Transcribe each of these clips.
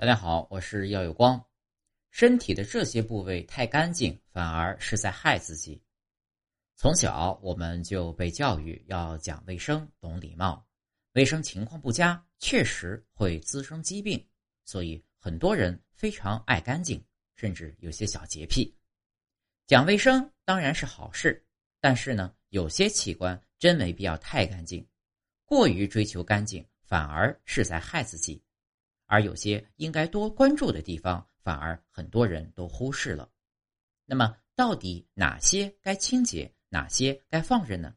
大家好，我是耀有光。身体的这些部位太干净，反而是在害自己。从小我们就被教育要讲卫生、懂礼貌，卫生情况不佳，确实会滋生疾病。所以很多人非常爱干净，甚至有些小洁癖。讲卫生当然是好事，但是呢，有些器官真没必要太干净，过于追求干净，反而是在害自己。而有些应该多关注的地方，反而很多人都忽视了。那么，到底哪些该清洁，哪些该放任呢？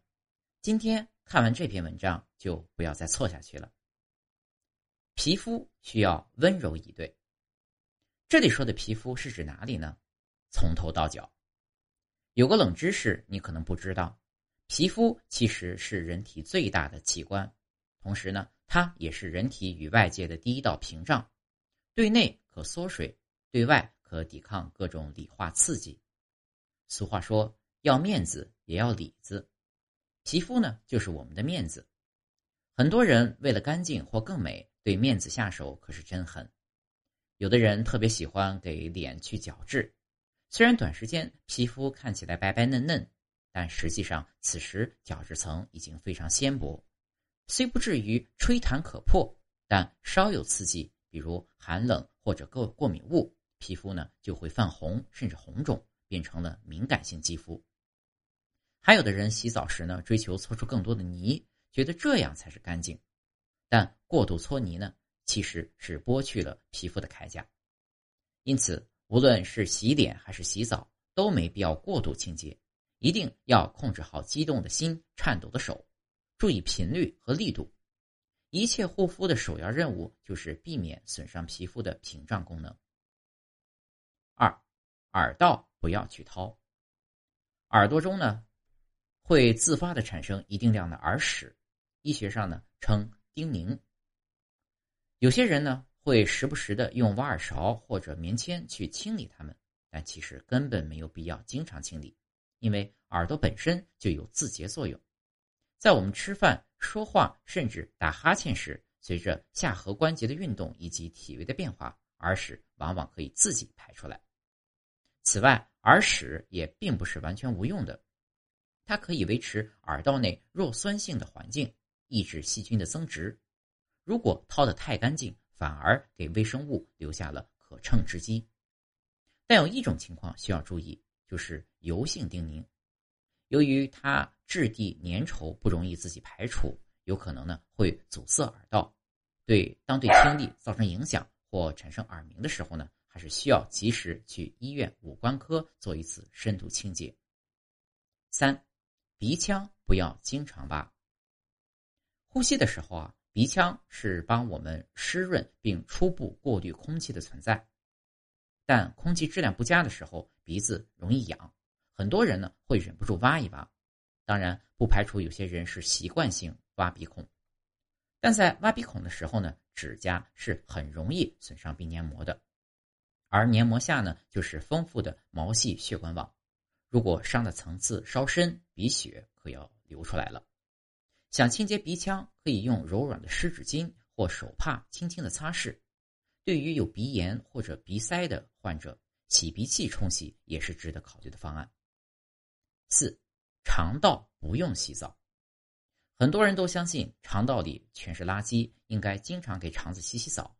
今天看完这篇文章，就不要再错下去了。皮肤需要温柔以对。这里说的皮肤是指哪里呢？从头到脚。有个冷知识，你可能不知道，皮肤其实是人体最大的器官，同时呢。它也是人体与外界的第一道屏障，对内可缩水，对外可抵抗各种理化刺激。俗话说：“要面子也要里子。”皮肤呢，就是我们的面子。很多人为了干净或更美，对面子下手可是真狠。有的人特别喜欢给脸去角质，虽然短时间皮肤看起来白白嫩嫩，但实际上此时角质层已经非常纤薄。虽不至于吹弹可破，但稍有刺激，比如寒冷或者过过敏物，皮肤呢就会泛红，甚至红肿，变成了敏感性肌肤。还有的人洗澡时呢，追求搓出更多的泥，觉得这样才是干净。但过度搓泥呢，其实是剥去了皮肤的铠甲。因此，无论是洗脸还是洗澡，都没必要过度清洁，一定要控制好激动的心、颤抖的手。注意频率和力度，一切护肤的首要任务就是避免损伤皮肤的屏障功能。二，耳道不要去掏，耳朵中呢会自发的产生一定量的耳屎，医学上呢称叮咛。有些人呢会时不时的用挖耳勺或者棉签去清理它们，但其实根本没有必要经常清理，因为耳朵本身就有自洁作用。在我们吃饭、说话，甚至打哈欠时，随着下颌关节的运动以及体位的变化，耳屎往往可以自己排出来。此外，耳屎也并不是完全无用的，它可以维持耳道内弱酸性的环境，抑制细菌的增殖。如果掏得太干净，反而给微生物留下了可乘之机。但有一种情况需要注意，就是油性叮咛。由于它质地粘稠，不容易自己排除，有可能呢会阻塞耳道，对当对听力造成影响或产生耳鸣的时候呢，还是需要及时去医院五官科做一次深度清洁。三，鼻腔不要经常挖。呼吸的时候啊，鼻腔是帮我们湿润并初步过滤空气的存在，但空气质量不佳的时候，鼻子容易痒。很多人呢会忍不住挖一挖，当然不排除有些人是习惯性挖鼻孔，但在挖鼻孔的时候呢，指甲是很容易损伤鼻黏膜的，而黏膜下呢就是丰富的毛细血管网，如果伤的层次稍深，鼻血可要流出来了。想清洁鼻腔，可以用柔软的湿纸巾或手帕轻轻的擦拭。对于有鼻炎或者鼻塞的患者，洗鼻器冲洗也是值得考虑的方案。四，肠道不用洗澡。很多人都相信肠道里全是垃圾，应该经常给肠子洗洗澡。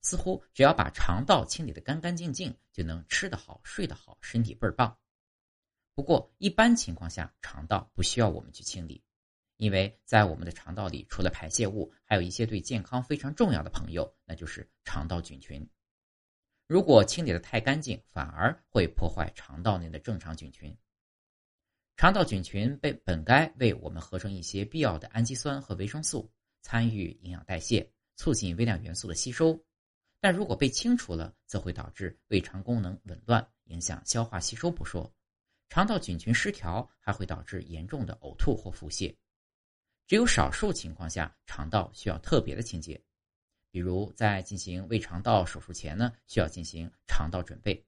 似乎只要把肠道清理的干干净净，就能吃得好、睡得好，身体倍儿棒。不过一般情况下，肠道不需要我们去清理，因为在我们的肠道里，除了排泄物，还有一些对健康非常重要的朋友，那就是肠道菌群。如果清理的太干净，反而会破坏肠道内的正常菌群。肠道菌群被本该为我们合成一些必要的氨基酸和维生素，参与营养代谢，促进微量元素的吸收。但如果被清除了，则会导致胃肠功能紊乱，影响消化吸收不说，肠道菌群失调还会导致严重的呕吐或腹泻。只有少数情况下，肠道需要特别的清洁，比如在进行胃肠道手术前呢，需要进行肠道准备。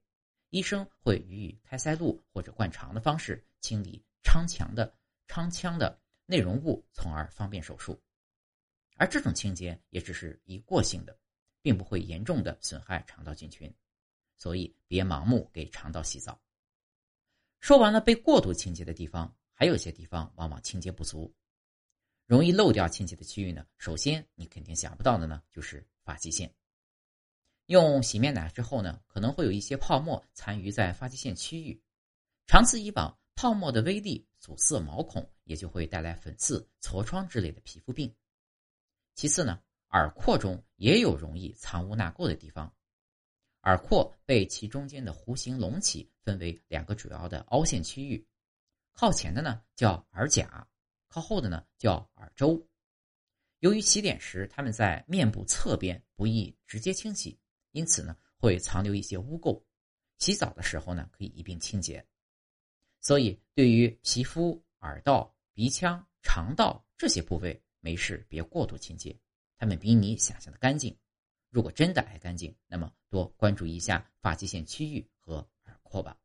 医生会予以开塞露或者灌肠的方式清理肠腔的肠腔的内容物，从而方便手术。而这种清洁也只是一过性的，并不会严重的损害肠道菌群，所以别盲目给肠道洗澡。说完了被过度清洁的地方，还有些地方往往清洁不足，容易漏掉清洁的区域呢。首先，你肯定想不到的呢，就是发际线。用洗面奶之后呢，可能会有一些泡沫残余在发际线区域，长此以往，泡沫的微粒阻塞毛孔，也就会带来粉刺、痤疮之类的皮肤病。其次呢，耳廓中也有容易藏污纳垢的地方。耳廓被其中间的弧形隆起分为两个主要的凹陷区域，靠前的呢叫耳甲，靠后的呢叫耳周。由于洗脸时它们在面部侧边，不易直接清洗，因此呢会残留一些污垢。洗澡的时候呢可以一并清洁。所以，对于皮肤、耳道、鼻腔、肠道这些部位，没事别过度清洁，它们比你想象的干净。如果真的爱干净，那么多关注一下发际线区域和耳廓吧。